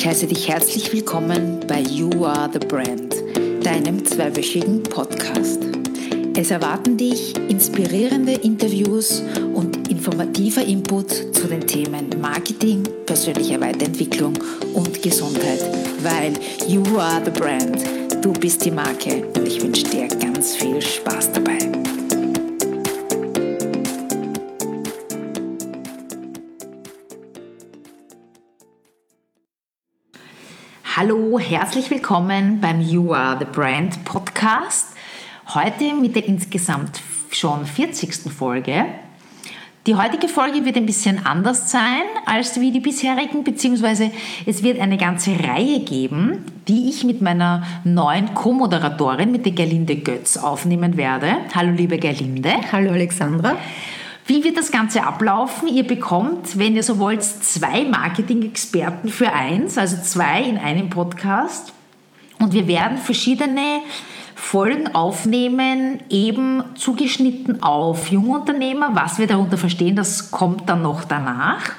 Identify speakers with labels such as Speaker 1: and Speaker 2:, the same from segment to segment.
Speaker 1: Ich heiße dich herzlich willkommen bei You Are the Brand, deinem zweiwöchigen Podcast. Es erwarten dich inspirierende Interviews und informativer Input zu den Themen Marketing, persönliche Weiterentwicklung und Gesundheit, weil You Are the Brand, du bist die Marke und ich wünsche dir ganz viel Spaß dabei. Hallo, herzlich willkommen beim You Are the Brand Podcast. Heute mit der insgesamt schon 40. Folge. Die heutige Folge wird ein bisschen anders sein als wie die bisherigen, beziehungsweise es wird eine ganze Reihe geben, die ich mit meiner neuen Co-Moderatorin, mit der Gerlinde Götz, aufnehmen werde. Hallo liebe Gerlinde.
Speaker 2: Hallo Alexandra.
Speaker 1: Wie wird das Ganze ablaufen? Ihr bekommt, wenn ihr so wollt, zwei Marketing-Experten für eins, also zwei in einem Podcast. Und wir werden verschiedene Folgen aufnehmen, eben zugeschnitten auf Jungunternehmer. Was wir darunter verstehen, das kommt dann noch danach.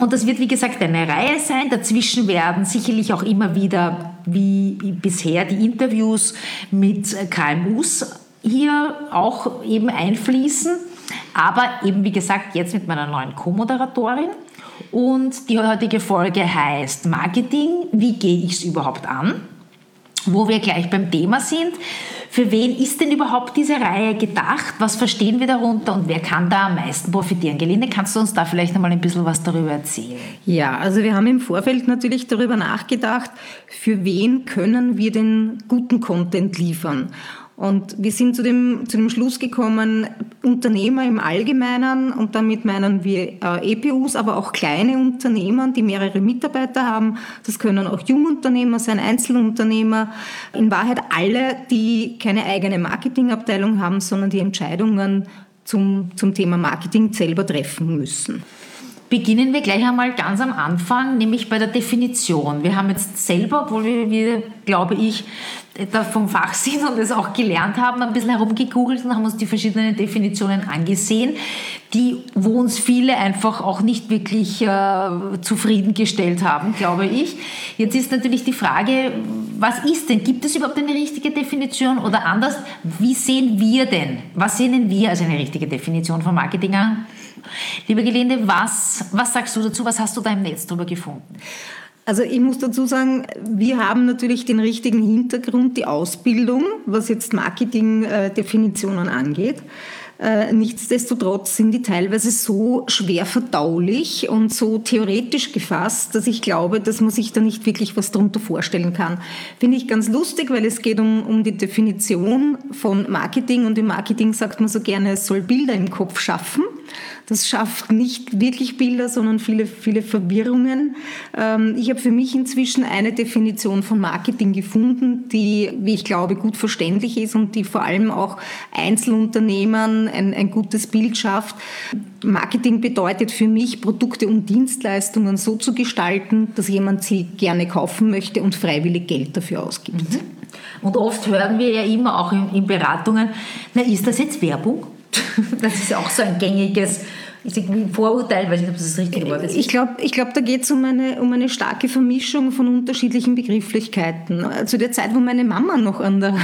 Speaker 1: Und das wird, wie gesagt, eine Reihe sein. Dazwischen werden sicherlich auch immer wieder, wie bisher, die Interviews mit KMUs hier auch eben einfließen. Aber eben, wie gesagt, jetzt mit meiner neuen Co-Moderatorin. Und die heutige Folge heißt Marketing. Wie gehe ich es überhaupt an? wo wir gleich beim Thema sind. Für wen ist denn überhaupt diese Reihe gedacht? Was verstehen wir darunter und wer kann da am meisten profitieren? Gelinde, kannst du uns da vielleicht einmal ein bisschen was darüber erzählen?
Speaker 2: Ja, also wir haben im Vorfeld natürlich darüber nachgedacht, für wen können wir den guten Content liefern? Und wir sind zu dem, zu dem Schluss gekommen, Unternehmer im Allgemeinen, und damit meinen wir äh, EPUs, aber auch kleine Unternehmer, die mehrere Mitarbeiter haben. Das können auch Jungunternehmer sein, Einzelunternehmer. In Wahrheit alle, die keine eigene Marketingabteilung haben, sondern die Entscheidungen zum, zum Thema Marketing selber treffen müssen.
Speaker 1: Beginnen wir gleich einmal ganz am Anfang, nämlich bei der Definition. Wir haben jetzt selber, obwohl wir, wir glaube ich, da vom Fach sind und es auch gelernt haben, ein bisschen herumgegoogelt und haben uns die verschiedenen Definitionen angesehen, die, wo uns viele einfach auch nicht wirklich äh, zufriedengestellt haben, glaube ich. Jetzt ist natürlich die Frage, was ist denn? Gibt es überhaupt eine richtige Definition oder anders? Wie sehen wir denn? Was sehen wir als eine richtige Definition von Marketing an? Liebe Gelinde, was, was sagst du dazu? Was hast du da im Netz darüber gefunden?
Speaker 2: Also ich muss dazu sagen, wir haben natürlich den richtigen Hintergrund, die Ausbildung, was jetzt Marketing-Definitionen angeht. Äh, nichtsdestotrotz sind die teilweise so schwer verdaulich und so theoretisch gefasst, dass ich glaube, dass man sich da nicht wirklich was darunter vorstellen kann. Finde ich ganz lustig, weil es geht um, um die Definition von Marketing und im Marketing sagt man so gerne, es soll Bilder im Kopf schaffen. Das schafft nicht wirklich Bilder, sondern viele, viele Verwirrungen. Ähm, ich habe für mich inzwischen eine Definition von Marketing gefunden, die, wie ich glaube, gut verständlich ist und die vor allem auch Einzelunternehmern ein, ein gutes Bild schafft. Marketing bedeutet für mich, Produkte und Dienstleistungen so zu gestalten, dass jemand sie gerne kaufen möchte und freiwillig Geld dafür ausgibt. Mhm.
Speaker 1: Und oft hören wir ja immer auch in, in Beratungen, na, ist das jetzt Werbung? Das ist auch so ein gängiges ich Vorurteil, weiß nicht, ob das das richtige Wort ist.
Speaker 2: Ich glaube, ich glaub, da geht es um eine, um eine starke Vermischung von unterschiedlichen Begrifflichkeiten. Zu der Zeit, wo meine Mama noch an der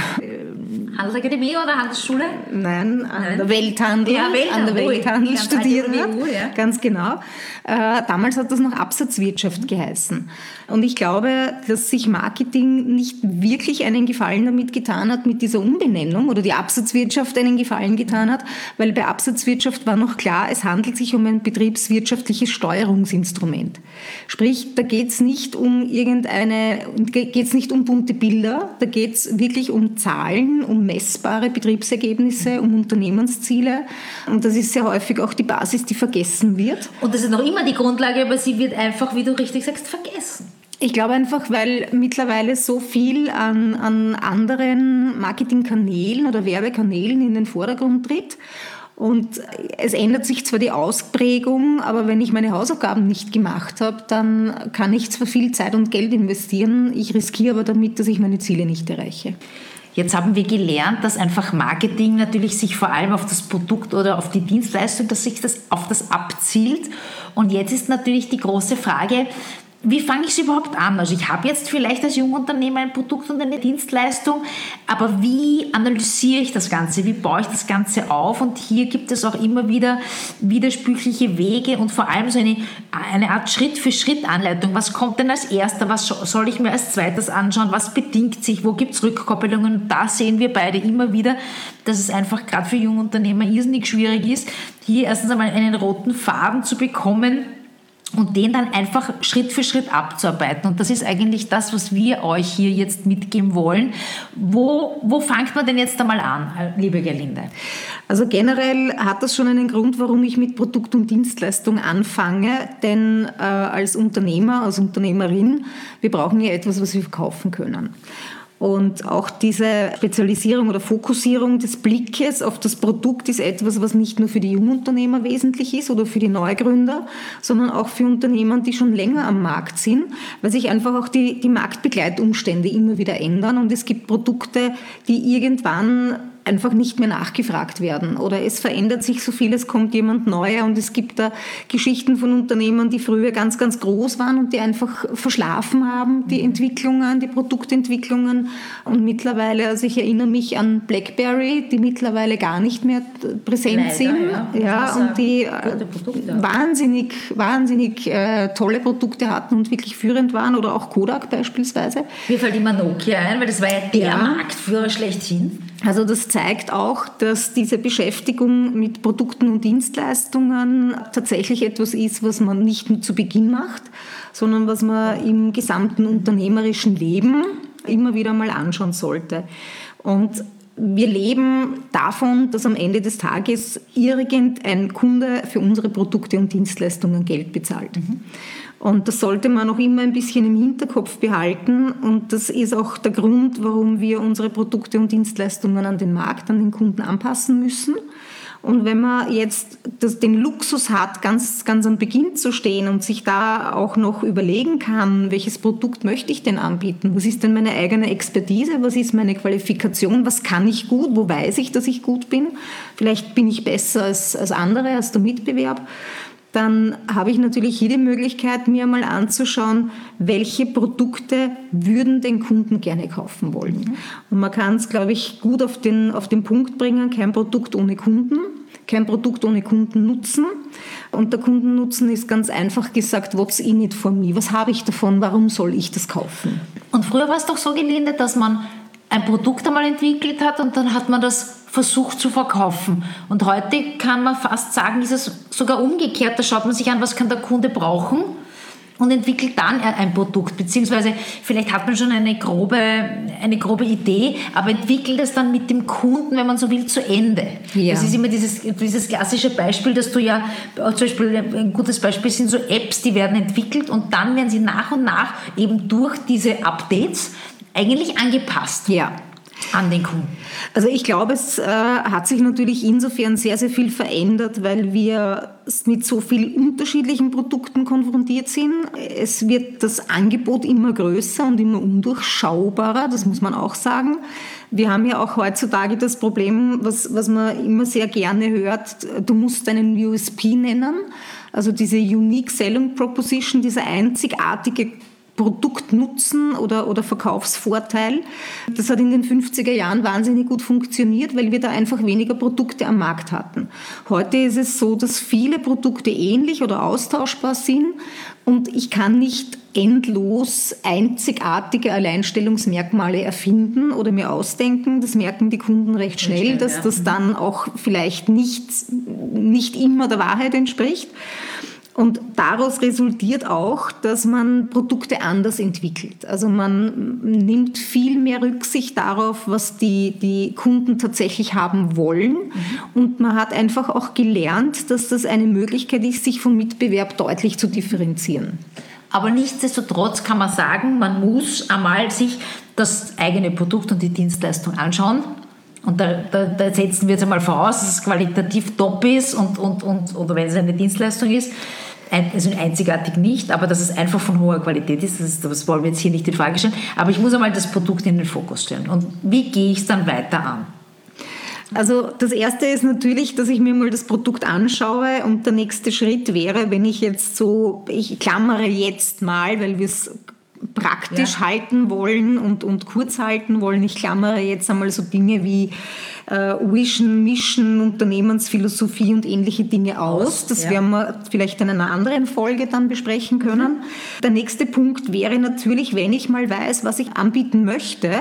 Speaker 1: Handelsakademie oder Handelsschule?
Speaker 2: Nein, an Nein. der Welthandel, ja, Welthandel, an der Welthandel studiert hat. Ja. Ganz genau. Äh, damals hat das noch Absatzwirtschaft geheißen. Und ich glaube, dass sich Marketing nicht wirklich einen Gefallen damit getan hat mit dieser Umbenennung oder die Absatzwirtschaft einen Gefallen getan hat, weil bei Absatzwirtschaft war noch klar, es handelt sich um ein betriebswirtschaftliches Steuerungsinstrument. Sprich, da geht es nicht um irgendeine, geht es nicht um bunte Bilder, da geht es wirklich um Zahlen, um messbare Betriebsergebnisse, um Unternehmensziele. Und das ist sehr häufig auch die Basis, die vergessen wird.
Speaker 1: Und das ist noch immer die Grundlage, aber sie wird einfach, wie du richtig sagst, vergessen.
Speaker 2: Ich glaube einfach, weil mittlerweile so viel an, an anderen Marketingkanälen oder Werbekanälen in den Vordergrund tritt. Und es ändert sich zwar die Ausprägung, aber wenn ich meine Hausaufgaben nicht gemacht habe, dann kann ich zwar viel Zeit und Geld investieren, ich riskiere aber damit, dass ich meine Ziele nicht erreiche.
Speaker 1: Jetzt haben wir gelernt, dass einfach Marketing natürlich sich vor allem auf das Produkt oder auf die Dienstleistung, dass sich das auf das abzielt. Und jetzt ist natürlich die große Frage, wie fange ich es überhaupt an? Also ich habe jetzt vielleicht als Jungunternehmer ein Produkt und eine Dienstleistung, aber wie analysiere ich das Ganze? Wie baue ich das Ganze auf? Und hier gibt es auch immer wieder widersprüchliche Wege und vor allem so eine, eine Art Schritt-für-Schritt-Anleitung. Was kommt denn als erster? Was soll ich mir als zweites anschauen? Was bedingt sich? Wo gibt es Rückkoppelungen? Und da sehen wir beide immer wieder, dass es einfach gerade für Jungunternehmer irrsinnig schwierig ist, hier erstens einmal einen roten Faden zu bekommen, und den dann einfach Schritt für Schritt abzuarbeiten. Und das ist eigentlich das, was wir euch hier jetzt mitgeben wollen. Wo, wo fängt man denn jetzt einmal an, liebe Gerlinde?
Speaker 2: Also generell hat das schon einen Grund, warum ich mit Produkt und Dienstleistung anfange. Denn äh, als Unternehmer, als Unternehmerin, wir brauchen ja etwas, was wir verkaufen können. Und auch diese Spezialisierung oder Fokussierung des Blickes auf das Produkt ist etwas, was nicht nur für die Jungunternehmer wesentlich ist oder für die Neugründer, sondern auch für Unternehmen, die schon länger am Markt sind, weil sich einfach auch die, die Marktbegleitumstände immer wieder ändern. Und es gibt Produkte, die irgendwann einfach nicht mehr nachgefragt werden. Oder es verändert sich so viel, es kommt jemand neuer und es gibt da Geschichten von Unternehmen, die früher ganz, ganz groß waren und die einfach verschlafen haben, die Entwicklungen, die Produktentwicklungen. Und mittlerweile, also ich erinnere mich an BlackBerry, die mittlerweile gar nicht mehr präsent Leider, sind. Ja, ja und die äh, wahnsinnig, wahnsinnig äh, tolle Produkte hatten und wirklich führend waren. Oder auch Kodak beispielsweise.
Speaker 1: Mir fällt immer Nokia ein, weil das war ja der ja. Marktführer schlechthin.
Speaker 2: Also das zeigt auch, dass diese Beschäftigung mit Produkten und Dienstleistungen tatsächlich etwas ist, was man nicht nur zu Beginn macht, sondern was man im gesamten unternehmerischen Leben immer wieder mal anschauen sollte. Und wir leben davon, dass am Ende des Tages irgendein Kunde für unsere Produkte und Dienstleistungen Geld bezahlt. Mhm. Und das sollte man auch immer ein bisschen im Hinterkopf behalten. Und das ist auch der Grund, warum wir unsere Produkte und Dienstleistungen an den Markt, an den Kunden anpassen müssen. Und wenn man jetzt das, den Luxus hat, ganz, ganz am Beginn zu stehen und sich da auch noch überlegen kann, welches Produkt möchte ich denn anbieten? Was ist denn meine eigene Expertise? Was ist meine Qualifikation? Was kann ich gut? Wo weiß ich, dass ich gut bin? Vielleicht bin ich besser als, als andere, als der Mitbewerb dann habe ich natürlich jede Möglichkeit, mir mal anzuschauen, welche Produkte würden den Kunden gerne kaufen wollen. Und man kann es, glaube ich, gut auf den, auf den Punkt bringen, kein Produkt ohne Kunden, kein Produkt ohne Kundennutzen. Und der Kundennutzen ist ganz einfach gesagt, what's in it for me? Was habe ich davon? Warum soll ich das kaufen?
Speaker 1: Und früher war es doch so gelinde, dass man ein Produkt einmal entwickelt hat und dann hat man das versucht zu verkaufen. Und heute kann man fast sagen, ist es sogar umgekehrt. Da schaut man sich an, was kann der Kunde brauchen und entwickelt dann ein Produkt. Beziehungsweise vielleicht hat man schon eine grobe, eine grobe Idee, aber entwickelt es dann mit dem Kunden, wenn man so will, zu Ende. Ja. Das ist immer dieses, dieses klassische Beispiel, dass du ja, zum Beispiel ein gutes Beispiel sind so Apps, die werden entwickelt und dann werden sie nach und nach eben durch diese Updates eigentlich angepasst.
Speaker 2: Ja
Speaker 1: an den Kunden?
Speaker 2: Also ich glaube, es äh, hat sich natürlich insofern sehr, sehr viel verändert, weil wir mit so vielen unterschiedlichen Produkten konfrontiert sind. Es wird das Angebot immer größer und immer undurchschaubarer, das muss man auch sagen. Wir haben ja auch heutzutage das Problem, was, was man immer sehr gerne hört, du musst einen USP nennen, also diese Unique Selling Proposition, diese einzigartige Produktnutzen oder, oder Verkaufsvorteil. Das hat in den 50er Jahren wahnsinnig gut funktioniert, weil wir da einfach weniger Produkte am Markt hatten. Heute ist es so, dass viele Produkte ähnlich oder austauschbar sind und ich kann nicht endlos einzigartige Alleinstellungsmerkmale erfinden oder mir ausdenken. Das merken die Kunden recht schnell, dass das dann auch vielleicht nicht, nicht immer der Wahrheit entspricht. Und daraus resultiert auch, dass man Produkte anders entwickelt. Also man nimmt viel mehr Rücksicht darauf, was die, die Kunden tatsächlich haben wollen. Mhm. Und man hat einfach auch gelernt, dass das eine Möglichkeit ist, sich vom Mitbewerb deutlich zu differenzieren.
Speaker 1: Aber nichtsdestotrotz kann man sagen, man muss einmal sich das eigene Produkt und die Dienstleistung anschauen. Und da, da, da setzen wir jetzt einmal voraus, dass es qualitativ top ist und, und, und, oder wenn es eine Dienstleistung ist also einzigartig nicht, aber dass es einfach von hoher Qualität ist, das, das wollen wir jetzt hier nicht in Frage stellen. Aber ich muss einmal das Produkt in den Fokus stellen. Und wie gehe ich es dann weiter an?
Speaker 2: Also das erste ist natürlich, dass ich mir mal das Produkt anschaue und der nächste Schritt wäre, wenn ich jetzt so, ich klammere jetzt mal, weil wir es praktisch ja. halten wollen und, und kurz halten wollen. Ich klammere jetzt einmal so Dinge wie äh, Vision, Mission, Unternehmensphilosophie und ähnliche Dinge aus. Das ja. werden wir vielleicht in einer anderen Folge dann besprechen können. Mhm. Der nächste Punkt wäre natürlich, wenn ich mal weiß, was ich anbieten möchte,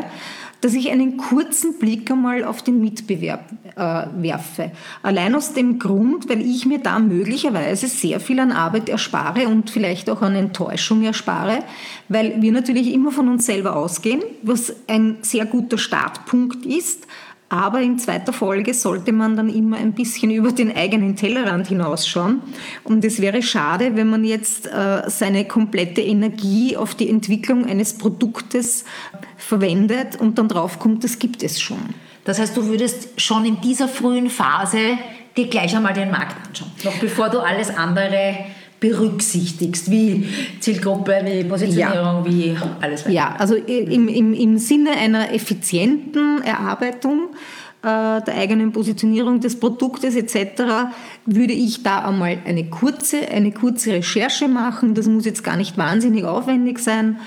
Speaker 2: dass ich einen kurzen Blick einmal auf den Mitbewerb äh, werfe. Allein aus dem Grund, weil ich mir da möglicherweise sehr viel an Arbeit erspare und vielleicht auch an Enttäuschung erspare, weil wir natürlich immer von uns selber ausgehen, was ein sehr guter Startpunkt ist. Aber in zweiter Folge sollte man dann immer ein bisschen über den eigenen Tellerrand hinausschauen. Und es wäre schade, wenn man jetzt äh, seine komplette Energie auf die Entwicklung eines Produktes verwendet und dann draufkommt, das gibt es schon.
Speaker 1: Das heißt, du würdest schon in dieser frühen Phase dir gleich einmal den Markt anschauen, noch bevor du alles andere berücksichtigst, wie Zielgruppe, wie Positionierung, ja. wie alles
Speaker 2: weiter. Ja, also im, im, im Sinne einer effizienten Erarbeitung äh, der eigenen Positionierung des Produktes etc. würde ich da einmal eine kurze, eine kurze Recherche machen. Das muss jetzt gar nicht wahnsinnig aufwendig sein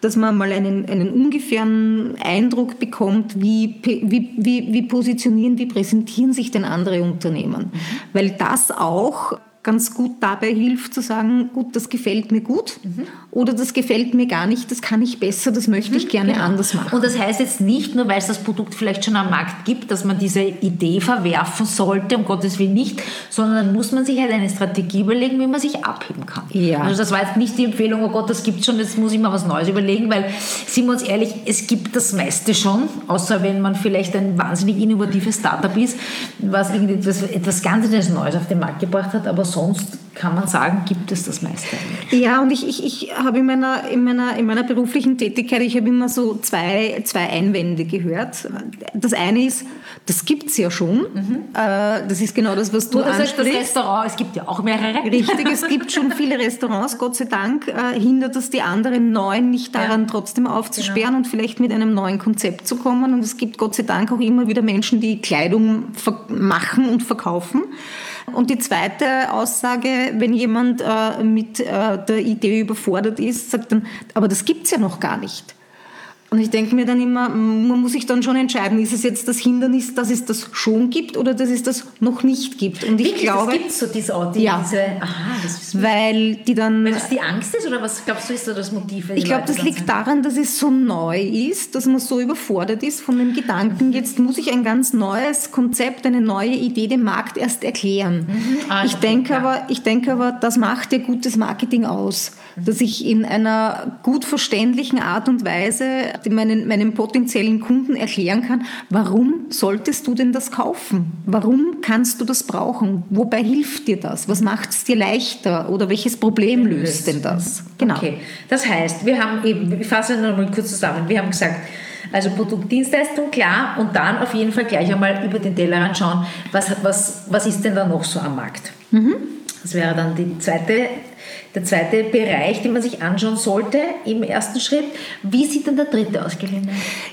Speaker 2: dass man mal einen, einen ungefähren Eindruck bekommt, wie, wie, wie, wie positionieren, wie präsentieren sich denn andere Unternehmen. Mhm. Weil das auch ganz gut dabei hilft zu sagen, gut, das gefällt mir gut mhm. Oder das gefällt mir gar nicht, das kann ich besser, das möchte ich mhm, gerne genau. anders machen.
Speaker 1: Und das heißt jetzt nicht nur, weil es das Produkt vielleicht schon am Markt gibt, dass man diese Idee verwerfen sollte, um Gottes Willen nicht, sondern dann muss man sich halt eine Strategie überlegen, wie man sich abheben kann. Ja. Also das war jetzt nicht die Empfehlung, oh Gott, das gibt schon, jetzt muss ich mal was Neues überlegen, weil, sind wir uns ehrlich, es gibt das meiste schon, außer wenn man vielleicht ein wahnsinnig innovatives Startup ist, was irgendetwas etwas ganz Neues auf den Markt gebracht hat, aber so sonst kann man sagen, gibt es das meiste
Speaker 2: eigentlich. Ja, und ich, ich, ich habe in meiner, in, meiner, in meiner beruflichen Tätigkeit, ich habe immer so zwei, zwei Einwände gehört. Das eine ist, das gibt es ja schon. Mhm. Äh, das ist genau das, was du
Speaker 1: Oder ansprichst. Das Restaurant, es gibt ja auch mehrere.
Speaker 2: Richtig, es gibt schon viele Restaurants, Gott sei Dank, äh, hindert es die anderen neuen nicht daran, ja. trotzdem aufzusperren genau. und vielleicht mit einem neuen Konzept zu kommen. Und es gibt Gott sei Dank auch immer wieder Menschen, die Kleidung machen und verkaufen. Und die zweite Aussage, wenn jemand äh, mit äh, der Idee überfordert ist, sagt dann, aber das gibt es ja noch gar nicht. Und ich denke mir dann immer, man muss sich dann schon entscheiden, ist es jetzt das Hindernis, dass es das schon gibt oder dass es das noch nicht gibt. Und ich
Speaker 1: Wirklich,
Speaker 2: glaube,
Speaker 1: das gibt so diese, die,
Speaker 2: ja,
Speaker 1: diese aha,
Speaker 2: das weil die dann,
Speaker 1: weil das die Angst ist oder was glaubst du ist da das Motiv?
Speaker 2: Ich glaube, das liegt daran, dass es so neu ist, dass man so überfordert ist von dem Gedanken, jetzt muss ich ein ganz neues Konzept, eine neue Idee dem Markt erst erklären. Mhm. Ah, ich denke aber, ich denke aber, das macht ja gutes Marketing aus, mhm. Dass ich in einer gut verständlichen Art und Weise meinen, meinen potenziellen Kunden erklären kann, warum solltest du denn das kaufen? Warum kannst du das brauchen? Wobei hilft dir das? Was macht es dir leichter? Oder welches Problem löst denn das?
Speaker 1: Genau. Okay, das heißt, wir haben eben, ich fasse nochmal kurz zusammen, wir haben gesagt, also Produktdienstleistung, klar, und dann auf jeden Fall gleich einmal über den Teller anschauen, was, was, was ist denn da noch so am Markt? Mhm. Das wäre dann die zweite der zweite Bereich, den man sich anschauen sollte im ersten Schritt. Wie sieht dann der dritte aus, Gelinde?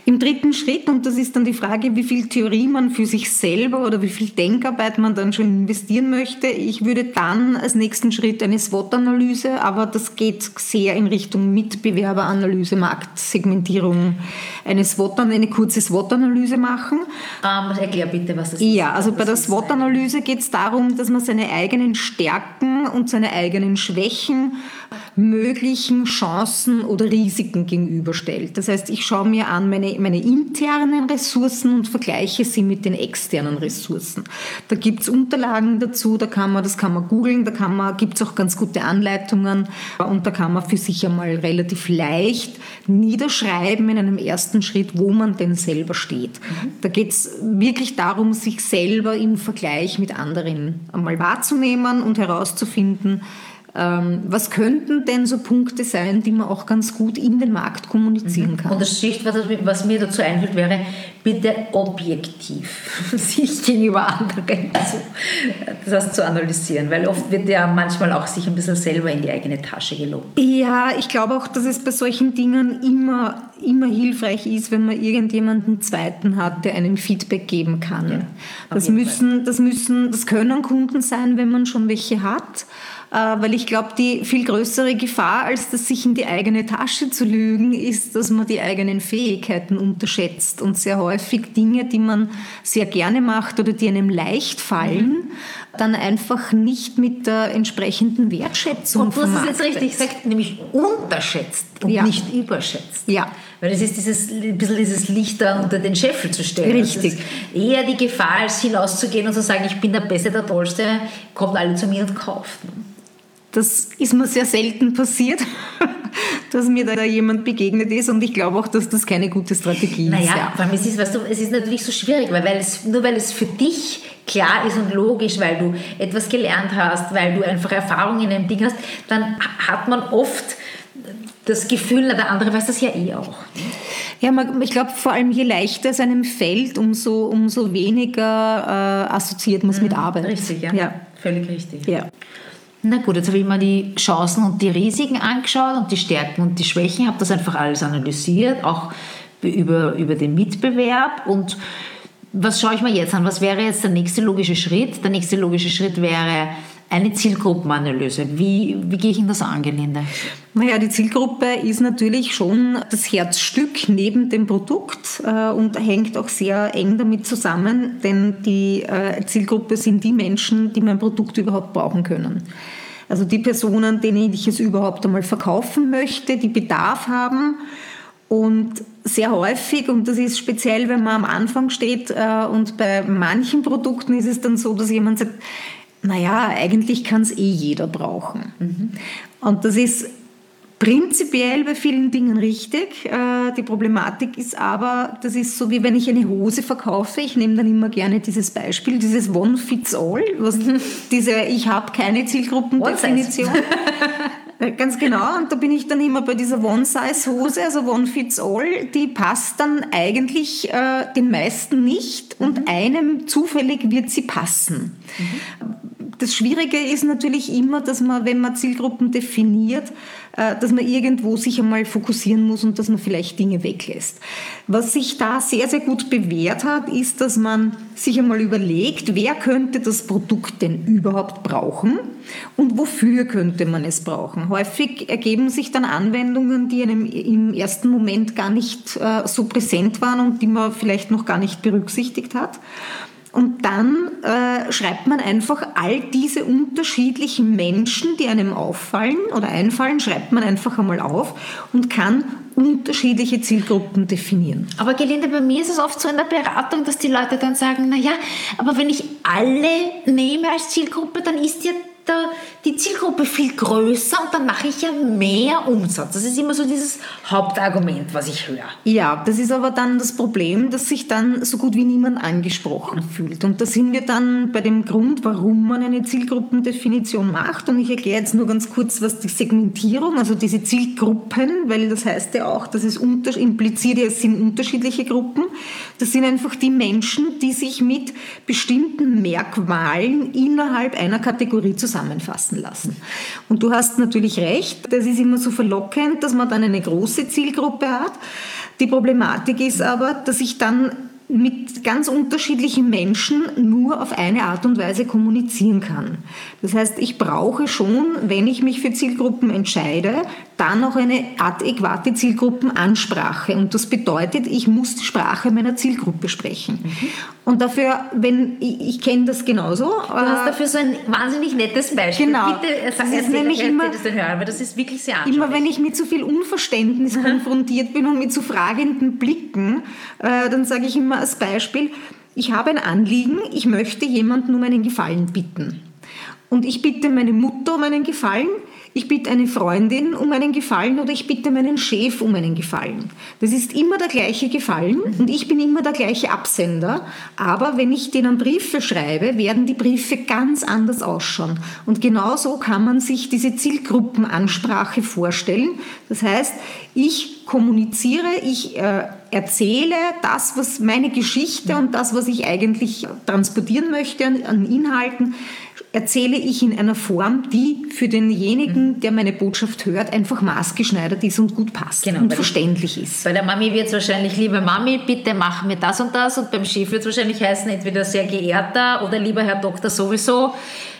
Speaker 2: Im dritten Schritt, und das ist dann die Frage, wie viel Theorie man für sich selber oder wie viel Denkarbeit man dann schon investieren möchte. Ich würde dann als nächsten Schritt eine SWOT-Analyse, aber das geht sehr in Richtung Mitbewerberanalyse, Marktsegmentierung, eine, SWOT, eine kurze SWOT-Analyse machen.
Speaker 1: Ähm, erklär bitte, was das ist.
Speaker 2: Ja, also bei der SWOT-Analyse geht es darum, dass man seine eigenen Stärken und seine eigenen Schwächen welchen möglichen Chancen oder Risiken gegenüberstellt. Das heißt, ich schaue mir an meine, meine internen Ressourcen und vergleiche sie mit den externen Ressourcen. Da gibt es Unterlagen dazu, da kann man, das kann man googeln, da gibt es auch ganz gute Anleitungen und da kann man für sich einmal relativ leicht niederschreiben in einem ersten Schritt, wo man denn selber steht. Mhm. Da geht es wirklich darum, sich selber im Vergleich mit anderen einmal wahrzunehmen und herauszufinden, was könnten denn so Punkte sein, die man auch ganz gut in den Markt kommunizieren mhm. kann?
Speaker 1: Und das Stichwort, was mir dazu einfällt, wäre bitte objektiv sich gegenüber anderen zu, das zu analysieren, weil oft wird ja manchmal auch sich ein bisschen selber in die eigene Tasche gelogen.
Speaker 2: Ja, ich glaube auch, dass es bei solchen Dingen immer, immer hilfreich ist, wenn man irgendjemanden zweiten hat, der einen Feedback geben kann. Ja, das, müssen, das müssen, das können Kunden sein, wenn man schon welche hat. Äh, weil ich glaube, die viel größere Gefahr, als das sich in die eigene Tasche zu lügen, ist, dass man die eigenen Fähigkeiten unterschätzt und sehr häufig Dinge, die man sehr gerne macht oder die einem leicht fallen, mhm. dann einfach nicht mit der entsprechenden Wertschätzung
Speaker 1: Und du hast es jetzt richtig gesagt, nämlich unterschätzt und ja. nicht überschätzt.
Speaker 2: Ja.
Speaker 1: Weil es ist dieses, ein bisschen dieses Licht da unter den Scheffel zu stellen.
Speaker 2: Richtig.
Speaker 1: eher die Gefahr, als hinauszugehen und zu sagen, ich bin der Beste, der Tollste, kommt alle zu mir und kauft.
Speaker 2: Das ist mir sehr selten passiert, dass mir da jemand begegnet ist und ich glaube auch, dass das keine gute Strategie
Speaker 1: naja,
Speaker 2: ist.
Speaker 1: Naja, ja. es ist, weißt du, es ist natürlich so schwierig, weil, weil es, nur weil es für dich klar ist und logisch, weil du etwas gelernt hast, weil du einfach Erfahrung in einem Ding hast, dann hat man oft das Gefühl, der andere weiß das ja eh auch.
Speaker 2: Ja, ich glaube, vor allem je leichter es einem fällt, umso, umso weniger äh, assoziiert man es mhm, mit Arbeit.
Speaker 1: Richtig, ja. ja. Völlig richtig.
Speaker 2: Ja.
Speaker 1: Na gut, jetzt habe ich mir die Chancen und die Risiken angeschaut und die Stärken und die Schwächen, habe das einfach alles analysiert, auch über, über den Mitbewerb und was schaue ich mir jetzt an? Was wäre jetzt der nächste logische Schritt? Der nächste logische Schritt wäre eine Zielgruppenanalyse. Wie, wie gehe ich in das an?
Speaker 2: Naja, die Zielgruppe ist natürlich schon das Herzstück neben dem Produkt äh, und hängt auch sehr eng damit zusammen, denn die äh, Zielgruppe sind die Menschen, die mein Produkt überhaupt brauchen können. Also die Personen, denen ich es überhaupt einmal verkaufen möchte, die Bedarf haben. Und sehr häufig, und das ist speziell, wenn man am Anfang steht, äh, und bei manchen Produkten ist es dann so, dass jemand sagt, naja, eigentlich kann es eh jeder brauchen. Mhm. Und das ist prinzipiell bei vielen Dingen richtig. Äh, die Problematik ist aber, das ist so wie wenn ich eine Hose verkaufe. Ich nehme dann immer gerne dieses Beispiel, dieses One Fits All, was diese Ich habe keine Zielgruppendefinition. Äh, ganz genau, und da bin ich dann immer bei dieser One-Size-Hose, also One Fits All, die passt dann eigentlich äh, den meisten nicht und mhm. einem zufällig wird sie passen. Mhm das Schwierige ist natürlich immer, dass man, wenn man Zielgruppen definiert, äh, dass man irgendwo sich einmal fokussieren muss und dass man vielleicht Dinge weglässt. Was sich da sehr, sehr gut bewährt hat, ist, dass man sich einmal überlegt, wer könnte das Produkt denn überhaupt brauchen und wofür könnte man es brauchen. Häufig ergeben sich dann Anwendungen, die einem im ersten Moment gar nicht äh, so präsent waren und die man vielleicht noch gar nicht berücksichtigt hat. Und dann äh, schreibt man einfach all diese unterschiedlichen Menschen, die einem auffallen oder einfallen, schreibt man einfach einmal auf und kann unterschiedliche Zielgruppen definieren.
Speaker 1: Aber Gelinde, bei mir ist es oft so in der Beratung, dass die Leute dann sagen, na ja, aber wenn ich alle nehme als Zielgruppe, dann ist ja der, die Zielgruppe viel größer und dann mache ich ja mehr Umsatz. Das ist immer so dieses Hauptargument, was ich höre.
Speaker 2: Ja, das ist aber dann das Problem, dass sich dann so gut wie niemand angesprochen fühlt. Und da sind wir dann bei dem Grund, warum man eine Zielgruppendefinition macht. Und ich erkläre jetzt nur ganz kurz, was die Segmentierung, also diese Zielgruppen, weil das heißt ja auch, dass es unter, impliziert, es sind unterschiedliche Gruppen. Das sind einfach die Menschen, die sich mit bestimmten Merkmalen innerhalb einer Kategorie zusammensetzen zusammenfassen lassen. Und du hast natürlich recht, das ist immer so verlockend, dass man dann eine große Zielgruppe hat. Die Problematik ist aber, dass ich dann mit ganz unterschiedlichen Menschen nur auf eine Art und Weise kommunizieren kann. Das heißt, ich brauche schon, wenn ich mich für Zielgruppen entscheide, dann auch eine adäquate Zielgruppenansprache. Und das bedeutet, ich muss die Sprache meiner Zielgruppe sprechen. Mhm. Und dafür, wenn ich, ich kenne das genauso.
Speaker 1: Du hast äh, dafür so ein wahnsinnig nettes Beispiel.
Speaker 2: Genau. Bitte
Speaker 1: das ist nämlich immer, das hören, weil das ist wirklich sehr
Speaker 2: Immer wenn ich mit so viel Unverständnis konfrontiert bin und mit so fragenden Blicken, äh, dann sage ich immer als Beispiel, ich habe ein Anliegen, ich möchte jemanden um einen Gefallen bitten. Und ich bitte meine Mutter um einen Gefallen, ich bitte eine Freundin um einen Gefallen oder ich bitte meinen Chef um einen Gefallen. Das ist immer der gleiche Gefallen und ich bin immer der gleiche Absender. Aber wenn ich denen Briefe schreibe, werden die Briefe ganz anders ausschauen. Und genauso kann man sich diese Zielgruppenansprache vorstellen. Das heißt, ich kommuniziere, ich äh, erzähle das, was meine Geschichte und das, was ich eigentlich transportieren möchte an, Inhalten, erzähle ich in einer Form, die für denjenigen, der meine Botschaft hört, einfach maßgeschneidert ist und gut passt genau, und verständlich ist.
Speaker 1: Bei der Mami wird es wahrscheinlich, liebe Mami, bitte mach mir das und das und beim Chef wird es wahrscheinlich heißen, entweder sehr geehrter oder lieber Herr Doktor sowieso,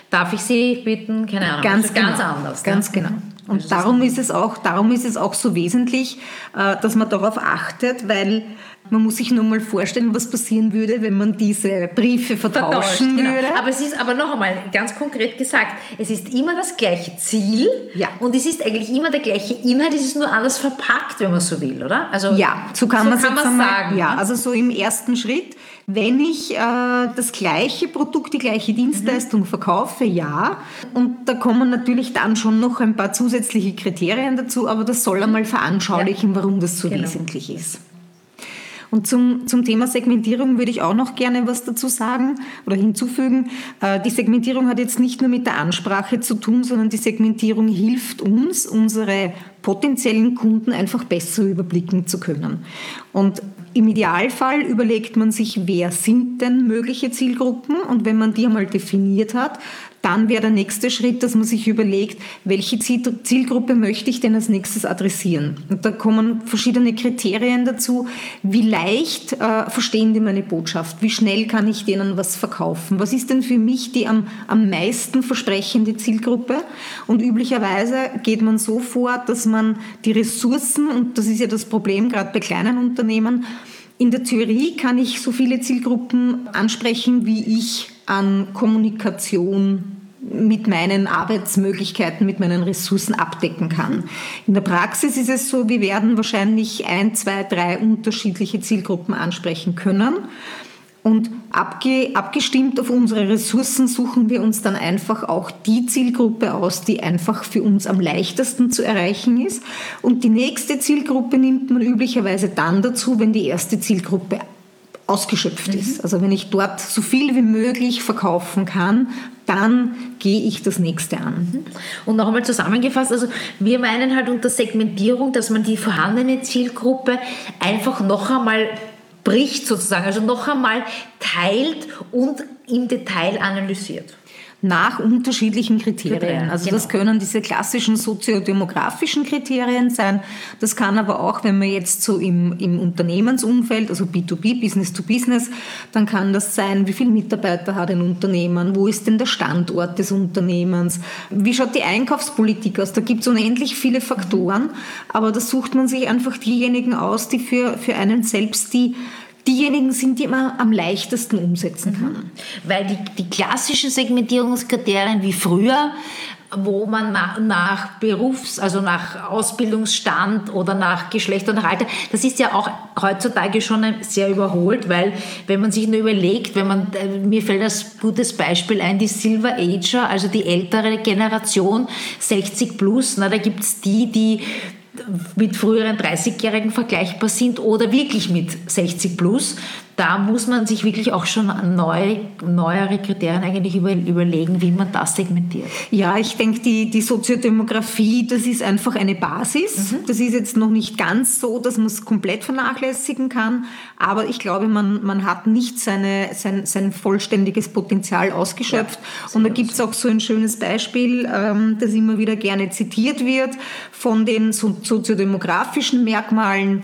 Speaker 1: darf ich Sie bitten, keine Ahnung,
Speaker 2: ganz, genau, ganz anders. Ganz ne? genau. Und darum ist, es auch, darum ist es auch so wesentlich, äh, dass man darauf achtet, weil man muss sich nur mal vorstellen, was passieren würde, wenn man diese Briefe vertauschen genau. würde.
Speaker 1: Aber es ist aber noch einmal ganz konkret gesagt, es ist immer das gleiche Ziel ja. und es ist eigentlich immer der gleiche Inhalt, es ist nur alles verpackt, wenn man so will, oder?
Speaker 2: Also, ja, so kann so man es sagen. Ja, ne? also so im ersten Schritt, wenn ich äh, das gleiche Produkt, die gleiche Dienstleistung mhm. verkaufe, ja. Und da kommen natürlich dann schon noch ein paar zusätzliche Kriterien dazu, aber das soll einmal veranschaulichen, ja. warum das so genau. wesentlich ist. Und zum, zum Thema Segmentierung würde ich auch noch gerne was dazu sagen oder hinzufügen. Äh, die Segmentierung hat jetzt nicht nur mit der Ansprache zu tun, sondern die Segmentierung hilft uns, unsere potenziellen Kunden einfach besser überblicken zu können. Und im Idealfall überlegt man sich, wer sind denn mögliche Zielgruppen und wenn man die einmal definiert hat, dann wäre der nächste Schritt, dass man sich überlegt, welche Zielgruppe möchte ich denn als nächstes adressieren. Und da kommen verschiedene Kriterien dazu. Wie leicht äh, verstehen die meine Botschaft? Wie schnell kann ich denen was verkaufen? Was ist denn für mich die am, am meisten versprechende Zielgruppe? Und üblicherweise geht man so vor, dass man die Ressourcen, und das ist ja das Problem gerade bei kleinen Unternehmen, in der Theorie kann ich so viele Zielgruppen ansprechen, wie ich an Kommunikation mit meinen Arbeitsmöglichkeiten, mit meinen Ressourcen abdecken kann. In der Praxis ist es so, wir werden wahrscheinlich ein, zwei, drei unterschiedliche Zielgruppen ansprechen können. Und abge, abgestimmt auf unsere Ressourcen suchen wir uns dann einfach auch die Zielgruppe aus, die einfach für uns am leichtesten zu erreichen ist. Und die nächste Zielgruppe nimmt man üblicherweise dann dazu, wenn die erste Zielgruppe ausgeschöpft mhm. ist. Also wenn ich dort so viel wie möglich verkaufen kann, dann gehe ich das nächste an. Mhm.
Speaker 1: Und noch einmal zusammengefasst, also wir meinen halt unter Segmentierung, dass man die vorhandene Zielgruppe einfach noch einmal bricht sozusagen, also noch einmal teilt und im Detail analysiert
Speaker 2: nach unterschiedlichen Kriterien. Also genau. das können diese klassischen soziodemografischen Kriterien sein. Das kann aber auch, wenn man jetzt so im, im Unternehmensumfeld, also B2B, Business to Business, dann kann das sein, wie viele Mitarbeiter hat ein Unternehmen, wo ist denn der Standort des Unternehmens, wie schaut die Einkaufspolitik aus. Da gibt es unendlich viele Faktoren, aber da sucht man sich einfach diejenigen aus, die für, für einen selbst die diejenigen sind, die man am leichtesten umsetzen kann. Mhm.
Speaker 1: Weil die, die klassischen Segmentierungskriterien wie früher, wo man nach, nach, Berufs-, also nach Ausbildungsstand oder nach Geschlecht und nach Alter, das ist ja auch heutzutage schon sehr überholt, weil wenn man sich nur überlegt, wenn man, äh, mir fällt das gutes Beispiel ein, die Silver Ager, also die ältere Generation, 60 plus, na, da gibt es die, die mit früheren 30-Jährigen vergleichbar sind oder wirklich mit 60 plus da muss man sich wirklich auch schon neu, neuere Kriterien eigentlich über, überlegen, wie man das segmentiert.
Speaker 2: Ja, ich denke, die, die Soziodemografie, das ist einfach eine Basis. Mhm. Das ist jetzt noch nicht ganz so, dass man es komplett vernachlässigen kann, aber ich glaube, man, man hat nicht seine, sein, sein vollständiges Potenzial ausgeschöpft. Ja, Und da gibt es auch so ein schönes Beispiel, ähm, das immer wieder gerne zitiert wird, von den soziodemografischen Merkmalen.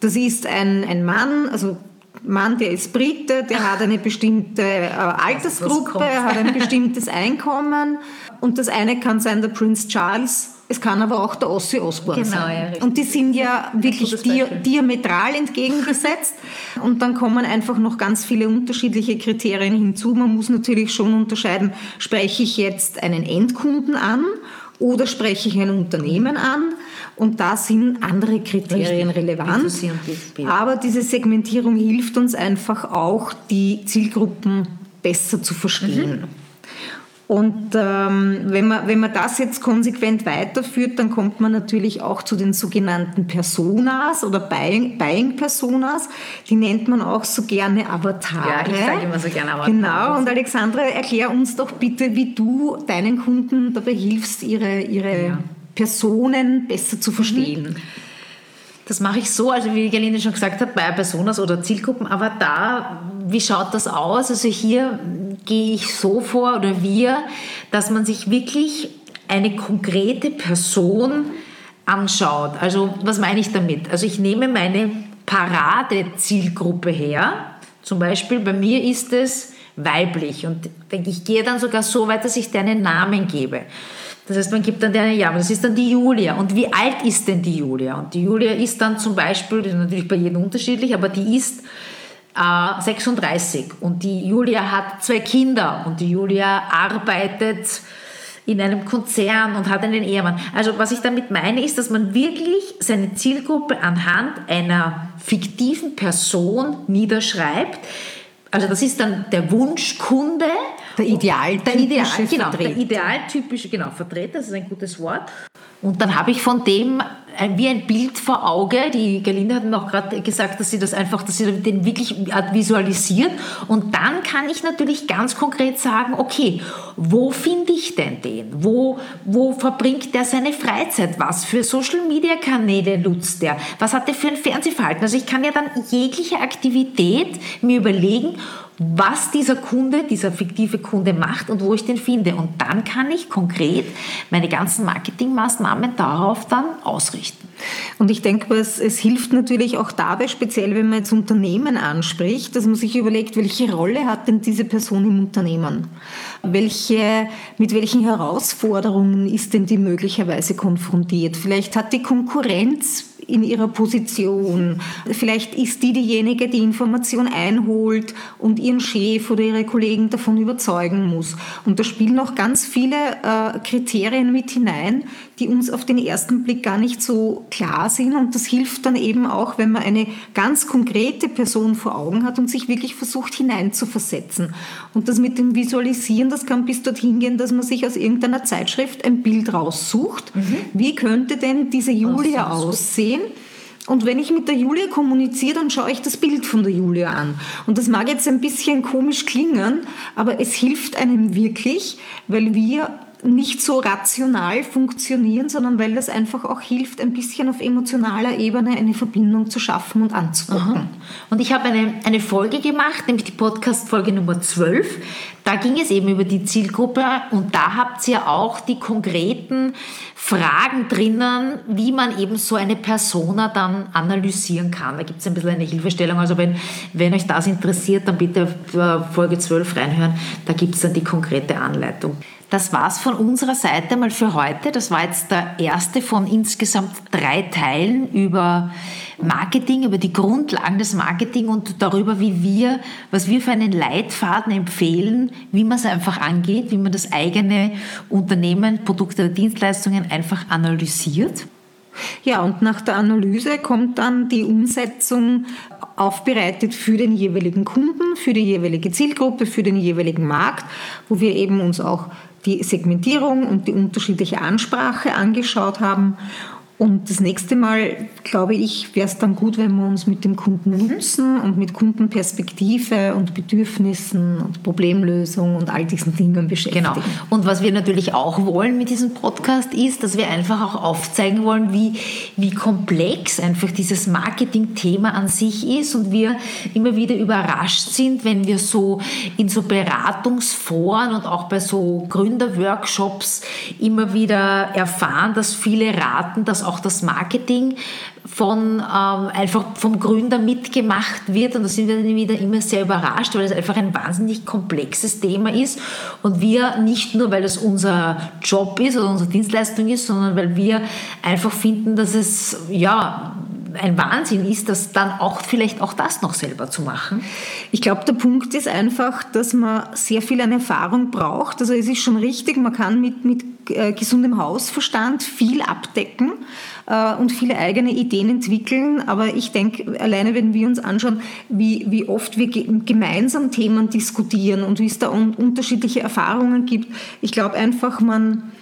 Speaker 2: Das ist ein, ein Mann, also Mann, der ist Brite, der hat eine bestimmte äh, Altersgruppe, er hat ein bestimmtes Einkommen und das eine kann sein der Prince Charles, es kann aber auch der Ossi Osborne genau, sein. Ja, und die sind ja wirklich dia diametral entgegengesetzt und dann kommen einfach noch ganz viele unterschiedliche Kriterien hinzu. Man muss natürlich schon unterscheiden, spreche ich jetzt einen Endkunden an oder spreche ich ein Unternehmen an? Und da sind andere Kriterien Richtig. relevant. Aber diese Segmentierung hilft uns einfach auch, die Zielgruppen besser zu verstehen. Mhm. Und ähm, wenn, man, wenn man das jetzt konsequent weiterführt, dann kommt man natürlich auch zu den sogenannten Personas oder Buying, Buying Personas. Die nennt man auch so gerne Avatare.
Speaker 1: Ja, ich sage immer so gerne Avatare.
Speaker 2: Genau, und Alexandra, erklär uns doch bitte, wie du deinen Kunden dabei hilfst, ihre, ihre ja. Personen besser zu verstehen. Mhm.
Speaker 1: Das mache ich so, also wie Gerlinde schon gesagt hat, bei Personas oder Zielgruppen, aber da, wie schaut das aus? Also hier gehe ich so vor oder wir, dass man sich wirklich eine konkrete Person anschaut. Also was meine ich damit? Also ich nehme meine Paradezielgruppe her. Zum Beispiel bei mir ist es weiblich und ich gehe dann sogar so weit, dass ich dir einen Namen gebe. Das heißt, man gibt dann der, ja, das ist dann die Julia. Und wie alt ist denn die Julia? Und die Julia ist dann zum Beispiel, das ist natürlich bei jedem unterschiedlich, aber die ist äh, 36 und die Julia hat zwei Kinder und die Julia arbeitet in einem Konzern und hat einen Ehemann. Also was ich damit meine, ist, dass man wirklich seine Zielgruppe anhand einer fiktiven Person niederschreibt. Also das ist dann der Wunschkunde
Speaker 2: der idealtypische
Speaker 1: Ideal, genau, Vertreter. Der idealtypische, genau, Vertreter, das ist ein gutes Wort. Und dann habe ich von dem wie ein Bild vor Auge. Die Gerlinde hat mir auch gerade gesagt, dass sie das einfach, dass sie den wirklich visualisiert. Und dann kann ich natürlich ganz konkret sagen, okay, wo finde ich denn den? Wo, wo verbringt der seine Freizeit? Was für Social Media Kanäle nutzt der? Was hat der für ein Fernsehverhalten? Also ich kann ja dann jegliche Aktivität mir überlegen was dieser Kunde, dieser fiktive Kunde macht und wo ich den finde. Und dann kann ich konkret meine ganzen Marketingmaßnahmen darauf dann ausrichten.
Speaker 2: Und ich denke, es, es hilft natürlich auch dabei, speziell wenn man jetzt Unternehmen anspricht, dass man sich überlegt, welche Rolle hat denn diese Person im Unternehmen? Welche, mit welchen Herausforderungen ist denn die möglicherweise konfrontiert? Vielleicht hat die Konkurrenz in ihrer Position. Vielleicht ist die diejenige, die Information einholt und ihren Chef oder ihre Kollegen davon überzeugen muss. Und da spielen auch ganz viele äh, Kriterien mit hinein, die uns auf den ersten Blick gar nicht so klar sind. Und das hilft dann eben auch, wenn man eine ganz konkrete Person vor Augen hat und sich wirklich versucht hineinzuversetzen. Und das mit dem Visualisieren, das kann bis dorthin gehen, dass man sich aus irgendeiner Zeitschrift ein Bild raussucht. Mhm. Wie könnte denn diese Julia aussehen? Und wenn ich mit der Julia kommuniziere, dann schaue ich das Bild von der Julia an. Und das mag jetzt ein bisschen komisch klingen, aber es hilft einem wirklich, weil wir nicht so rational funktionieren, sondern weil das einfach auch hilft, ein bisschen auf emotionaler Ebene eine Verbindung zu schaffen und anzugucken.
Speaker 1: Und ich habe eine, eine Folge gemacht, nämlich die Podcast-Folge Nummer 12. Da ging es eben über die Zielgruppe und da habt ihr auch die konkreten Fragen drinnen, wie man eben so eine Persona dann analysieren kann. Da gibt es ein bisschen eine Hilfestellung. Also wenn, wenn euch das interessiert, dann bitte Folge 12 reinhören. Da gibt es dann die konkrete Anleitung. Das war's von unserer Seite mal für heute. Das war jetzt der erste von insgesamt drei Teilen über Marketing, über die Grundlagen des Marketing und darüber, wie wir, was wir für einen Leitfaden empfehlen, wie man es einfach angeht, wie man das eigene Unternehmen, Produkte oder Dienstleistungen einfach analysiert.
Speaker 2: Ja, und nach der Analyse kommt dann die Umsetzung aufbereitet für den jeweiligen Kunden, für die jeweilige Zielgruppe, für den jeweiligen Markt, wo wir eben uns auch die Segmentierung und die unterschiedliche Ansprache angeschaut haben und das nächste Mal, glaube ich, wäre es dann gut, wenn wir uns mit dem Kunden nutzen und mit Kundenperspektive und Bedürfnissen und Problemlösung und all diesen Dingen beschäftigen. Genau.
Speaker 1: Und was wir natürlich auch wollen mit diesem Podcast ist, dass wir einfach auch aufzeigen wollen, wie, wie komplex einfach dieses Marketing-Thema an sich ist und wir immer wieder überrascht sind, wenn wir so in so Beratungsforen und auch bei so Gründerworkshops immer wieder erfahren, dass viele raten, dass auch das Marketing von ähm, einfach vom Gründer mitgemacht wird. Und da sind wir dann wieder immer sehr überrascht, weil es einfach ein wahnsinnig komplexes Thema ist. Und wir nicht nur, weil es unser Job ist oder unsere Dienstleistung ist, sondern weil wir einfach finden, dass es ja ein Wahnsinn ist, das dann auch vielleicht auch das noch selber zu machen?
Speaker 2: Ich glaube, der Punkt ist einfach, dass man sehr viel an Erfahrung braucht. Also es ist schon richtig, man kann mit, mit äh, gesundem Hausverstand viel abdecken äh, und viele eigene Ideen entwickeln. Aber ich denke, alleine wenn wir uns anschauen, wie, wie oft wir gemeinsam Themen diskutieren und wie es da un unterschiedliche Erfahrungen gibt, ich glaube einfach, man,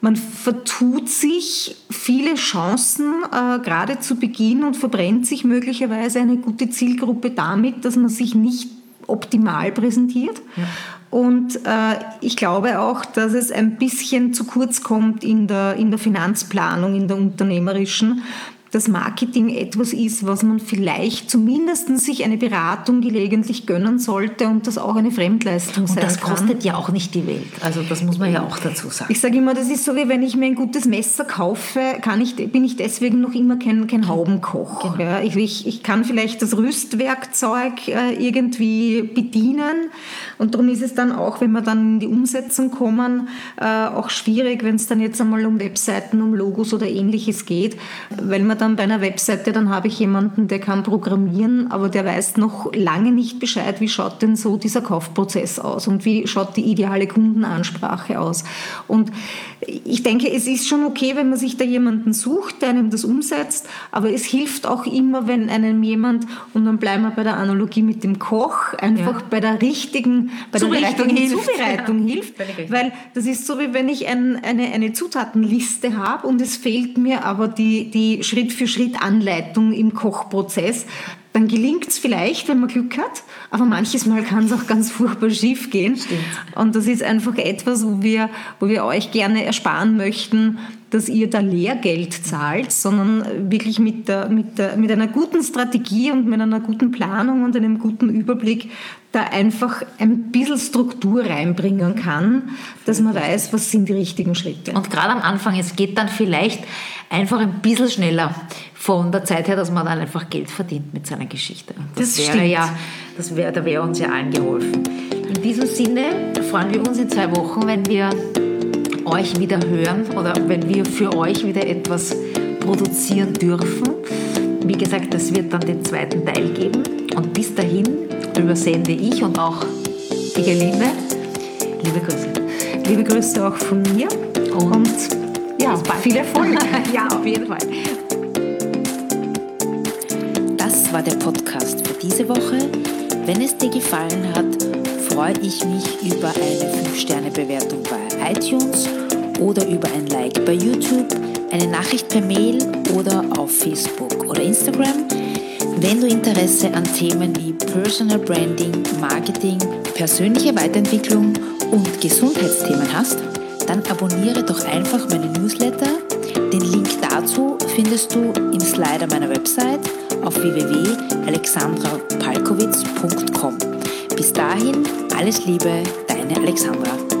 Speaker 2: man vertut sich viele Chancen äh, gerade zu Beginn und verbrennt sich möglicherweise eine gute Zielgruppe damit, dass man sich nicht optimal präsentiert. Ja. Und äh, ich glaube auch, dass es ein bisschen zu kurz kommt in der, in der Finanzplanung, in der unternehmerischen, dass Marketing etwas ist, was man vielleicht zumindest sich eine Beratung gelegentlich gönnen sollte und das auch eine Fremdleistung
Speaker 1: und
Speaker 2: sein
Speaker 1: das kostet ja auch nicht die Welt. Also das muss man ja auch dazu sagen.
Speaker 2: Ich sage immer, das ist so wie wenn ich mir ein gutes Messer kaufe, kann ich, bin ich deswegen noch immer kein, kein Haubenkoch. Genau. Ja, ich, ich, ich, kann vielleicht das Rüstwerkzeug äh, irgendwie bedienen und darum ist es dann auch, wenn wir dann in die Umsetzung kommen, äh, auch schwierig, wenn es dann jetzt einmal um Webseiten, um Logos oder ähnliches geht, weil man dann bei einer Webseite, dann habe ich jemanden, der kann programmieren, aber der weiß noch lange nicht Bescheid, wie schaut denn so dieser Kaufprozess aus und wie schaut die ideale Kundenansprache aus. Und ich denke, es ist schon okay, wenn man sich da jemanden sucht, der einem das umsetzt, aber es hilft auch immer, wenn einem jemand, und dann bleiben wir bei der Analogie mit dem Koch, einfach ja. bei der richtigen, bei der richtigen hilft. Zubereitung hilft, weil das ist so, wie wenn ich ein, eine, eine Zutatenliste habe und es fehlt mir aber die, die Schritt für Schritt Anleitung im Kochprozess, dann gelingt es vielleicht, wenn man Glück hat, aber manches Mal kann es auch ganz furchtbar schief gehen. Stimmt. Und das ist einfach etwas, wo wir, wo wir euch gerne ersparen möchten, dass ihr da Lehrgeld zahlt, sondern wirklich mit, der, mit, der, mit einer guten Strategie und mit einer guten Planung und einem guten Überblick da einfach ein bisschen Struktur reinbringen kann, dass man weiß, was sind die richtigen Schritte.
Speaker 1: Und gerade am Anfang, es geht dann vielleicht einfach ein bisschen schneller von der Zeit her, dass man dann einfach Geld verdient mit seiner Geschichte. Das, das wäre stimmt. ja, das wäre, da wäre uns ja allen geholfen. In diesem Sinne freuen wir uns in zwei Wochen, wenn wir euch wieder hören oder wenn wir für euch wieder etwas produzieren dürfen. Wie gesagt, das wird dann den zweiten Teil geben. Und bis dahin übersende ich und auch die Gelinde liebe Grüße.
Speaker 2: Liebe Grüße auch von mir
Speaker 1: und, und ja, viel Erfolg.
Speaker 2: ja, auf jeden Fall.
Speaker 1: Das war der Podcast für diese Woche. Wenn es dir gefallen hat, freue ich mich über eine 5-Sterne-Bewertung bei iTunes oder über ein Like bei YouTube, eine Nachricht per Mail oder auf Facebook oder Instagram. Wenn du Interesse an Themen wie Personal Branding, Marketing, persönliche Weiterentwicklung und Gesundheitsthemen hast, dann abonniere doch einfach meine Newsletter. Den Link dazu findest du im Slider meiner Website auf www.alexandrapalkowitz.com. Bis dahin, alles Liebe, deine Alexandra.